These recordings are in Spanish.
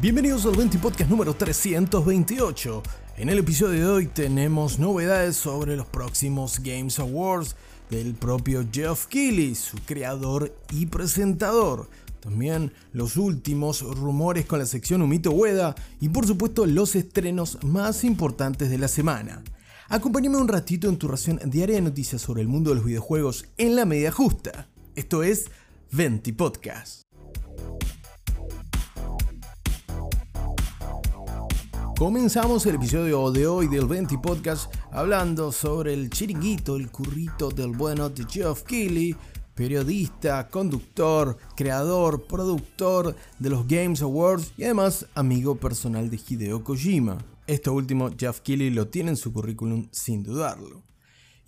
Bienvenidos al 20 Podcast número 328. En el episodio de hoy tenemos novedades sobre los próximos Games Awards del propio Geoff Keighley, su creador y presentador. También los últimos rumores con la sección Humito Ueda y por supuesto los estrenos más importantes de la semana. Acompáñame un ratito en tu ración diaria de noticias sobre el mundo de los videojuegos en la media justa. Esto es Venti Podcast. Comenzamos el episodio de hoy del Venti Podcast hablando sobre el chiringuito, el currito del bueno de Geoff Keighley, periodista, conductor, creador, productor de los Games Awards y además amigo personal de Hideo Kojima. Esto último Jeff Keighley lo tiene en su currículum sin dudarlo.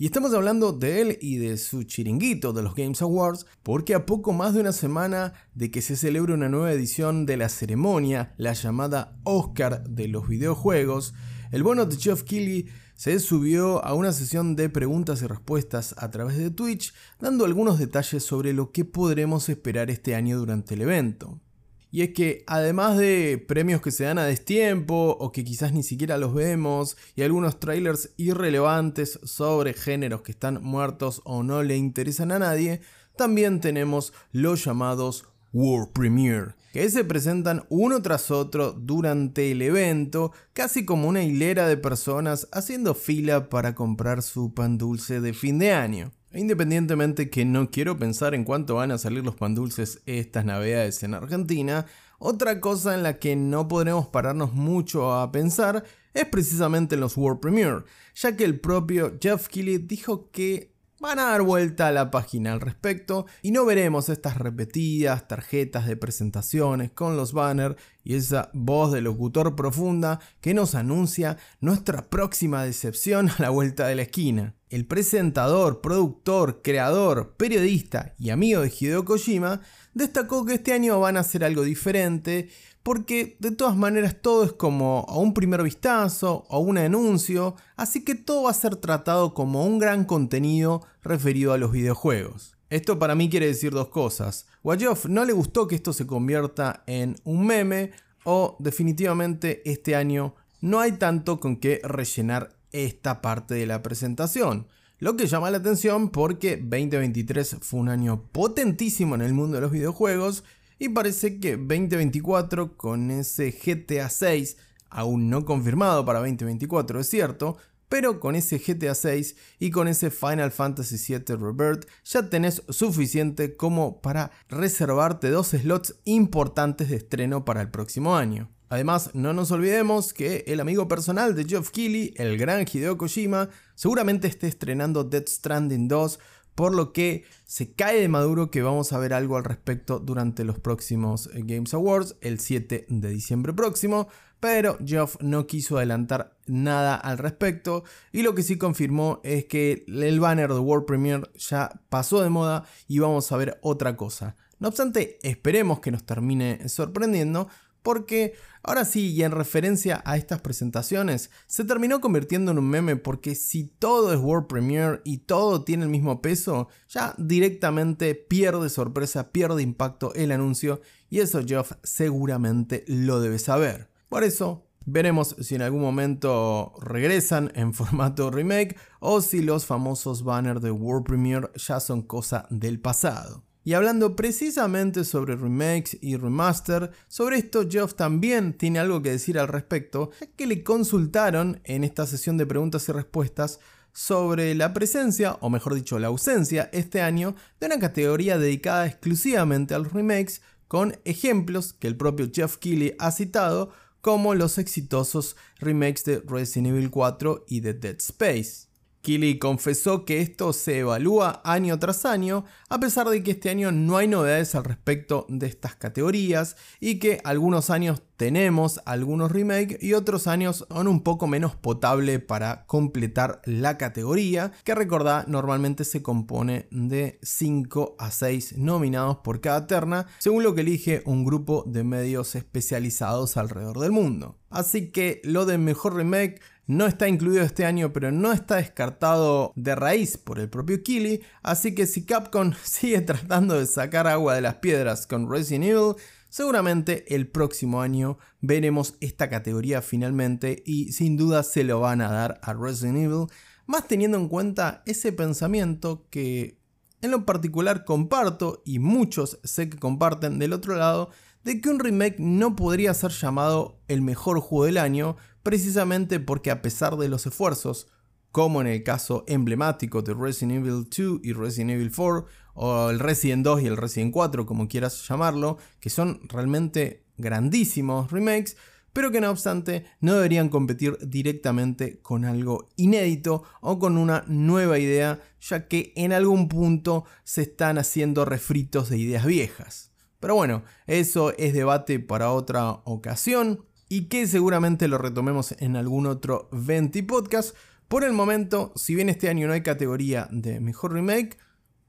Y estamos hablando de él y de su chiringuito de los Games Awards porque a poco más de una semana de que se celebre una nueva edición de la ceremonia, la llamada Oscar de los videojuegos, el bueno de Jeff Keighley se subió a una sesión de preguntas y respuestas a través de Twitch, dando algunos detalles sobre lo que podremos esperar este año durante el evento. Y es que además de premios que se dan a destiempo o que quizás ni siquiera los vemos y algunos trailers irrelevantes sobre géneros que están muertos o no le interesan a nadie, también tenemos los llamados World Premiere, que se presentan uno tras otro durante el evento, casi como una hilera de personas haciendo fila para comprar su pan dulce de fin de año. Independientemente que no quiero pensar en cuánto van a salir los pan dulces estas navidades en Argentina, otra cosa en la que no podremos pararnos mucho a pensar es precisamente en los World Premiere, ya que el propio Jeff Keighley dijo que van a dar vuelta a la página al respecto y no veremos estas repetidas tarjetas de presentaciones con los banners y esa voz de locutor profunda que nos anuncia nuestra próxima decepción a la vuelta de la esquina. El presentador, productor, creador, periodista y amigo de Hideo Kojima destacó que este año van a hacer algo diferente porque de todas maneras todo es como a un primer vistazo o un anuncio, así que todo va a ser tratado como un gran contenido referido a los videojuegos. Esto para mí quiere decir dos cosas. A no le gustó que esto se convierta en un meme o definitivamente este año no hay tanto con qué rellenar esta parte de la presentación. Lo que llama la atención porque 2023 fue un año potentísimo en el mundo de los videojuegos y parece que 2024 con ese GTA 6 aún no confirmado para 2024 es cierto, pero con ese GTA 6 y con ese Final Fantasy VII Rebirth ya tenés suficiente como para reservarte dos slots importantes de estreno para el próximo año. Además, no nos olvidemos que el amigo personal de Geoff Keighley, el gran Hideo Kojima, seguramente esté estrenando Dead Stranding 2, por lo que se cae de maduro que vamos a ver algo al respecto durante los próximos eh, Games Awards, el 7 de diciembre próximo, pero Geoff no quiso adelantar nada al respecto y lo que sí confirmó es que el banner de World Premiere ya pasó de moda y vamos a ver otra cosa. No obstante, esperemos que nos termine sorprendiendo, porque ahora sí, y en referencia a estas presentaciones, se terminó convirtiendo en un meme porque si todo es World Premiere y todo tiene el mismo peso, ya directamente pierde sorpresa, pierde impacto el anuncio y eso Geoff seguramente lo debe saber. Por eso, Veremos si en algún momento regresan en formato remake o si los famosos banners de World Premiere ya son cosa del pasado. Y hablando precisamente sobre remakes y remaster, sobre esto Geoff también tiene algo que decir al respecto, ya que le consultaron en esta sesión de preguntas y respuestas sobre la presencia, o mejor dicho, la ausencia este año de una categoría dedicada exclusivamente a los remakes, con ejemplos que el propio Jeff Keighley ha citado, como los exitosos remakes de Resident Evil 4 y de Dead Space. Kili confesó que esto se evalúa año tras año, a pesar de que este año no hay novedades al respecto de estas categorías y que algunos años tenemos algunos remakes y otros años son un poco menos potable para completar la categoría, que recordad normalmente se compone de 5 a 6 nominados por cada terna, según lo que elige un grupo de medios especializados alrededor del mundo. Así que lo de mejor remake no está incluido este año, pero no está descartado de raíz por el propio Kili, así que si Capcom sigue tratando de sacar agua de las piedras con Resident Evil, Seguramente el próximo año veremos esta categoría finalmente y sin duda se lo van a dar a Resident Evil, más teniendo en cuenta ese pensamiento que en lo particular comparto y muchos sé que comparten del otro lado de que un remake no podría ser llamado el mejor juego del año precisamente porque a pesar de los esfuerzos como en el caso emblemático de Resident Evil 2 y Resident Evil 4, o el Resident 2 y el Resident 4, como quieras llamarlo, que son realmente grandísimos remakes, pero que no obstante no deberían competir directamente con algo inédito o con una nueva idea, ya que en algún punto se están haciendo refritos de ideas viejas. Pero bueno, eso es debate para otra ocasión y que seguramente lo retomemos en algún otro 20 podcast. Por el momento, si bien este año no hay categoría de mejor remake,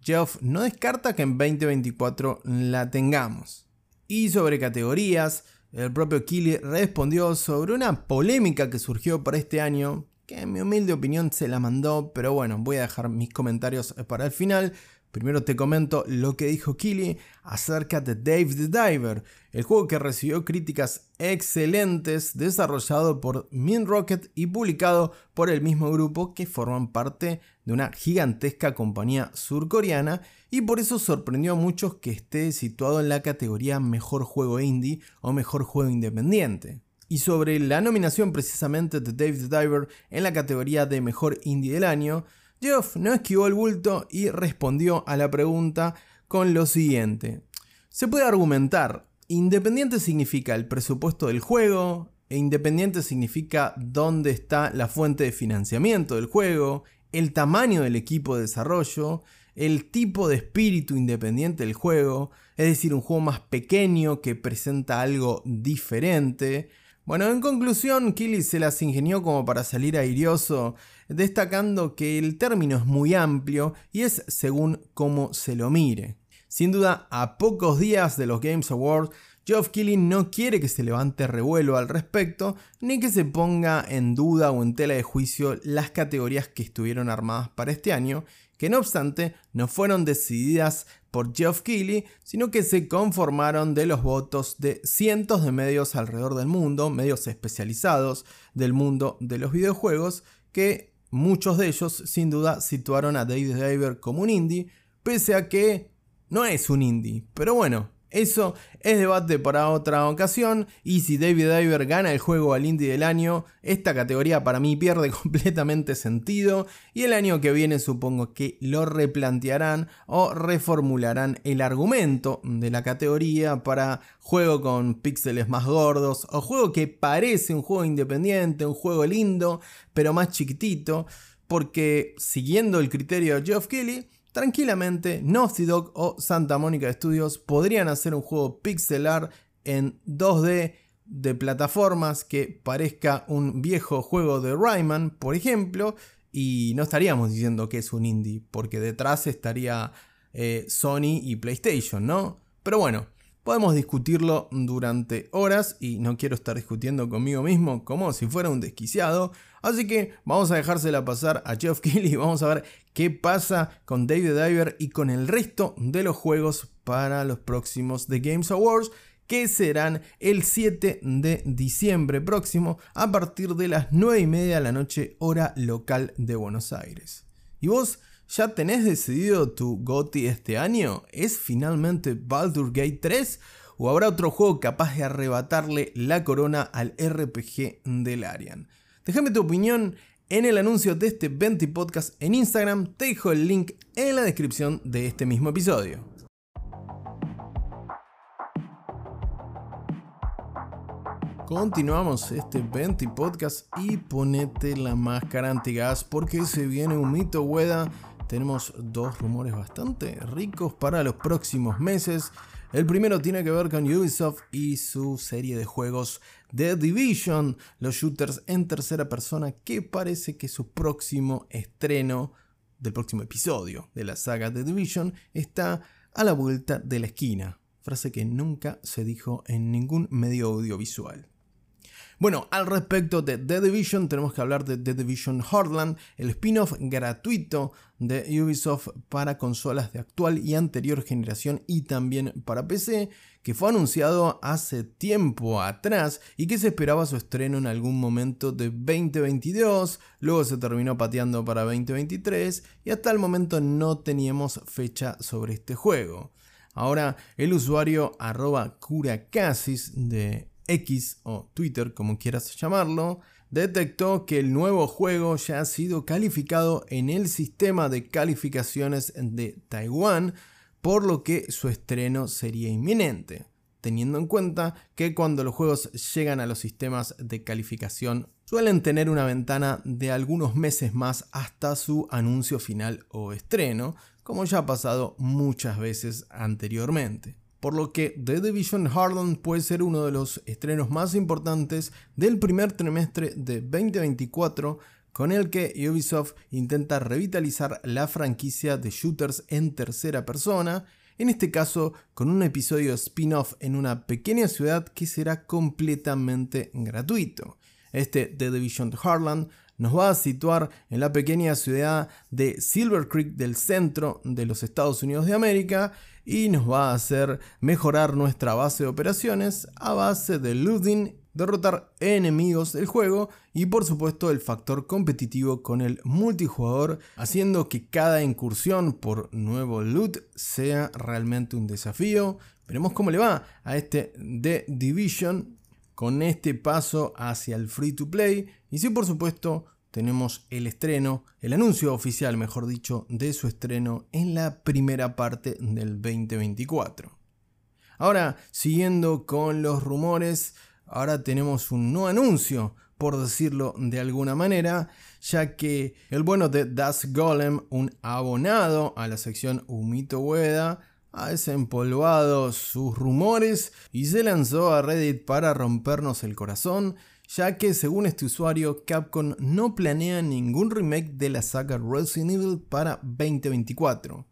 Geoff no descarta que en 2024 la tengamos. Y sobre categorías, el propio Kili respondió sobre una polémica que surgió para este año, que en mi humilde opinión se la mandó, pero bueno, voy a dejar mis comentarios para el final. Primero te comento lo que dijo Killy acerca de Dave the Diver, el juego que recibió críticas excelentes desarrollado por Min Rocket y publicado por el mismo grupo que forman parte de una gigantesca compañía surcoreana y por eso sorprendió a muchos que esté situado en la categoría Mejor Juego Indie o Mejor Juego Independiente. Y sobre la nominación precisamente de Dave the Diver en la categoría de Mejor Indie del Año, Geoff no esquivó el bulto y respondió a la pregunta con lo siguiente. Se puede argumentar, independiente significa el presupuesto del juego, e independiente significa dónde está la fuente de financiamiento del juego, el tamaño del equipo de desarrollo, el tipo de espíritu independiente del juego, es decir, un juego más pequeño que presenta algo diferente, bueno, en conclusión, Killy se las ingenió como para salir airioso, destacando que el término es muy amplio y es según cómo se lo mire. Sin duda, a pocos días de los Games Awards, Geoff Keighley no quiere que se levante revuelo al respecto, ni que se ponga en duda o en tela de juicio las categorías que estuvieron armadas para este año, que no obstante no fueron decididas por Geoff Keighley, sino que se conformaron de los votos de cientos de medios alrededor del mundo, medios especializados del mundo de los videojuegos, que muchos de ellos sin duda situaron a David Diver como un indie, pese a que no es un indie. Pero bueno, eso es debate para otra ocasión y si David Diver gana el juego al Indie del año, esta categoría para mí pierde completamente sentido y el año que viene supongo que lo replantearán o reformularán el argumento de la categoría para juego con píxeles más gordos o juego que parece un juego independiente, un juego lindo pero más chiquitito porque siguiendo el criterio de Geoff Kelly Tranquilamente, Naughty Dog o Santa Monica Studios podrían hacer un juego pixelar en 2D de plataformas que parezca un viejo juego de Rayman, por ejemplo, y no estaríamos diciendo que es un indie, porque detrás estaría eh, Sony y PlayStation, ¿no? Pero bueno, Podemos discutirlo durante horas y no quiero estar discutiendo conmigo mismo como si fuera un desquiciado. Así que vamos a dejársela pasar a Geoff Keighley y vamos a ver qué pasa con David Diver y con el resto de los juegos para los próximos The Games Awards que serán el 7 de diciembre próximo a partir de las 9 y media de la noche hora local de Buenos Aires. ¿Y vos? ¿Ya tenés decidido tu GOTI este año? ¿Es finalmente Baldur Gate 3? ¿O habrá otro juego capaz de arrebatarle la corona al RPG del Arian? Déjame tu opinión en el anuncio de este 20 podcast en Instagram. Te dejo el link en la descripción de este mismo episodio. Continuamos este 20 podcast y ponete la máscara antigas porque se viene un mito hueda tenemos dos rumores bastante ricos para los próximos meses. El primero tiene que ver con Ubisoft y su serie de juegos The Division, los shooters en tercera persona, que parece que su próximo estreno del próximo episodio de la saga The Division está a la vuelta de la esquina, frase que nunca se dijo en ningún medio audiovisual. Bueno, al respecto de The Division, tenemos que hablar de The Division Heartland, el spin-off gratuito de Ubisoft para consolas de actual y anterior generación y también para PC, que fue anunciado hace tiempo atrás y que se esperaba su estreno en algún momento de 2022, luego se terminó pateando para 2023 y hasta el momento no teníamos fecha sobre este juego. Ahora el usuario arroba curacasis de X o Twitter, como quieras llamarlo, detectó que el nuevo juego ya ha sido calificado en el sistema de calificaciones de Taiwán, por lo que su estreno sería inminente, teniendo en cuenta que cuando los juegos llegan a los sistemas de calificación suelen tener una ventana de algunos meses más hasta su anuncio final o estreno, como ya ha pasado muchas veces anteriormente por lo que The Division Heartland puede ser uno de los estrenos más importantes del primer trimestre de 2024 con el que Ubisoft intenta revitalizar la franquicia de shooters en tercera persona, en este caso con un episodio spin-off en una pequeña ciudad que será completamente gratuito. Este The Division Heartland nos va a situar en la pequeña ciudad de Silver Creek del centro de los Estados Unidos de América y nos va a hacer mejorar nuestra base de operaciones a base de looting, derrotar enemigos del juego y por supuesto el factor competitivo con el multijugador, haciendo que cada incursión por nuevo loot sea realmente un desafío. Veremos cómo le va a este The Division con este paso hacia el free to play y si por supuesto tenemos el estreno, el anuncio oficial, mejor dicho, de su estreno en la primera parte del 2024. Ahora, siguiendo con los rumores, ahora tenemos un nuevo anuncio, por decirlo de alguna manera, ya que el bueno de Das Golem, un abonado a la sección Humito Ueda, ha desempolvado sus rumores y se lanzó a Reddit para rompernos el corazón ya que según este usuario Capcom no planea ningún remake de la saga Resident Evil para 2024.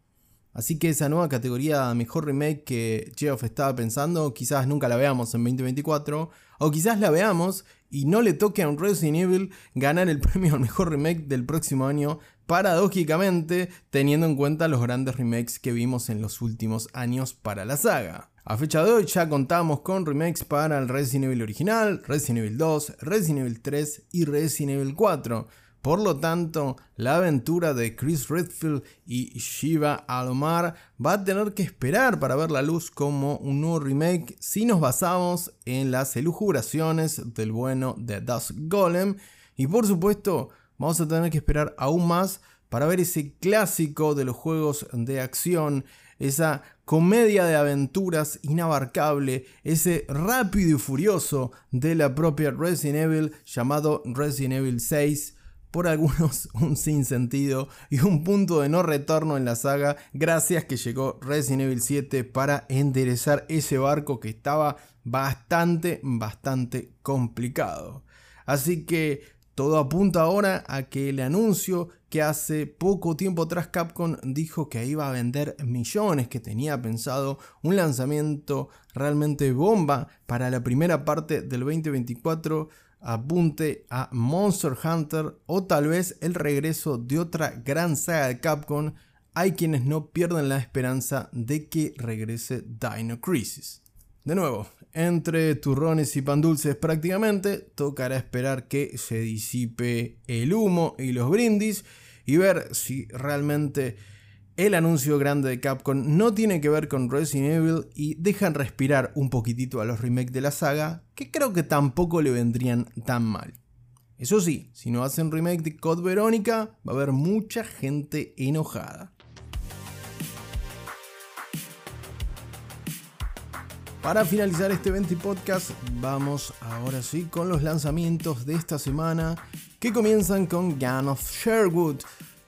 Así que esa nueva categoría mejor remake que Geoff estaba pensando quizás nunca la veamos en 2024 o quizás la veamos y no le toque a un Resident Evil ganar el premio al mejor remake del próximo año paradójicamente teniendo en cuenta los grandes remakes que vimos en los últimos años para la saga. A fecha de hoy ya contamos con remakes para el Resident Evil original, Resident Evil 2, Resident Evil 3 y Resident Evil 4. Por lo tanto, la aventura de Chris Redfield y Shiva Alomar va a tener que esperar para ver la luz como un nuevo remake si nos basamos en las elucubraciones del bueno de Dusk Golem. Y por supuesto, vamos a tener que esperar aún más para ver ese clásico de los juegos de acción esa comedia de aventuras inabarcable, ese rápido y furioso de la propia Resident Evil llamado Resident Evil 6, por algunos un sinsentido y un punto de no retorno en la saga gracias que llegó Resident Evil 7 para enderezar ese barco que estaba bastante, bastante complicado. Así que todo apunta ahora a que el anuncio que hace poco tiempo atrás Capcom dijo que iba a vender millones, que tenía pensado un lanzamiento realmente bomba para la primera parte del 2024, apunte a Monster Hunter o tal vez el regreso de otra gran saga de Capcom, hay quienes no pierden la esperanza de que regrese Dino Crisis. De nuevo, entre turrones y pan dulces prácticamente, tocará esperar que se disipe el humo y los brindis y ver si realmente el anuncio grande de Capcom no tiene que ver con Resident Evil y dejan respirar un poquitito a los remakes de la saga, que creo que tampoco le vendrían tan mal. Eso sí, si no hacen remake de Code Verónica, va a haber mucha gente enojada. Para finalizar este 20 podcast, vamos ahora sí con los lanzamientos de esta semana que comienzan con Gun of Sherwood,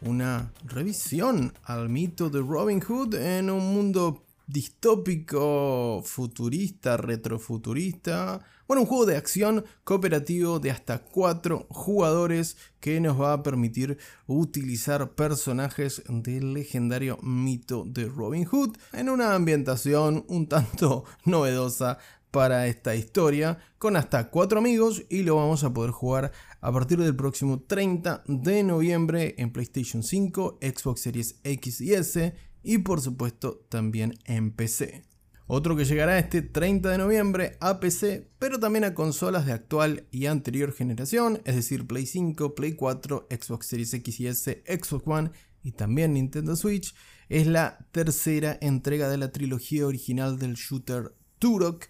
una revisión al mito de Robin Hood en un mundo distópico, futurista, retrofuturista. Bueno, un juego de acción cooperativo de hasta 4 jugadores que nos va a permitir utilizar personajes del legendario mito de Robin Hood en una ambientación un tanto novedosa para esta historia con hasta 4 amigos y lo vamos a poder jugar a partir del próximo 30 de noviembre en PlayStation 5, Xbox Series X y S y por supuesto también en PC. Otro que llegará este 30 de noviembre a PC, pero también a consolas de actual y anterior generación, es decir, Play 5, Play 4, Xbox Series X y S, Xbox One y también Nintendo Switch, es la tercera entrega de la trilogía original del shooter Turok,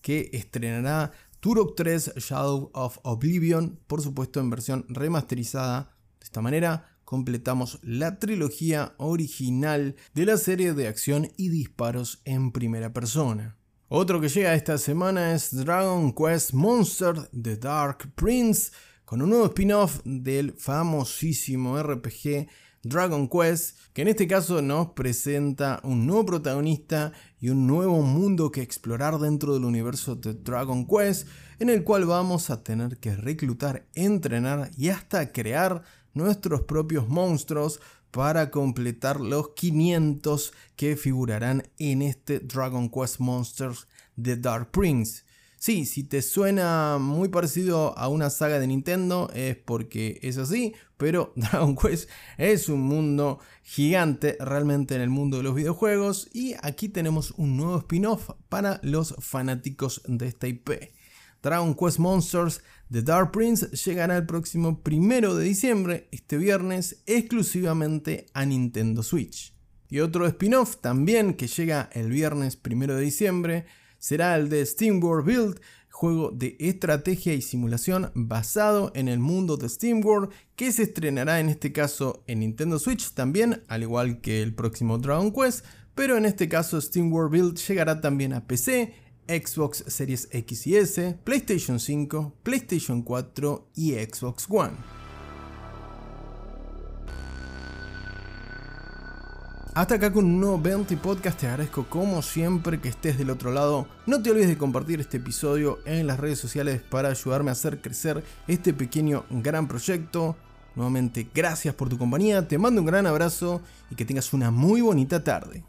que estrenará Turok 3 Shadow of Oblivion, por supuesto en versión remasterizada. De esta manera, completamos la trilogía original de la serie de acción y disparos en primera persona. Otro que llega esta semana es Dragon Quest Monster The Dark Prince, con un nuevo spin-off del famosísimo RPG Dragon Quest, que en este caso nos presenta un nuevo protagonista y un nuevo mundo que explorar dentro del universo de Dragon Quest, en el cual vamos a tener que reclutar, entrenar y hasta crear nuestros propios monstruos para completar los 500 que figurarán en este Dragon Quest Monsters The Dark Prince. Sí, si te suena muy parecido a una saga de Nintendo es porque es así, pero Dragon Quest es un mundo gigante realmente en el mundo de los videojuegos y aquí tenemos un nuevo spin-off para los fanáticos de esta IP. Dragon Quest Monsters The Dark Prince llegará el próximo primero de diciembre, este viernes, exclusivamente a Nintendo Switch. Y otro spin-off también que llega el viernes primero de diciembre será el de SteamWorld Build, juego de estrategia y simulación basado en el mundo de SteamWorld que se estrenará en este caso en Nintendo Switch también, al igual que el próximo Dragon Quest, pero en este caso SteamWorld Build llegará también a PC, Xbox Series X y S, PlayStation 5, PlayStation 4 y Xbox One. Hasta acá con un nuevo 20 podcast, te agradezco como siempre que estés del otro lado. No te olvides de compartir este episodio en las redes sociales para ayudarme a hacer crecer este pequeño gran proyecto. Nuevamente, gracias por tu compañía, te mando un gran abrazo y que tengas una muy bonita tarde.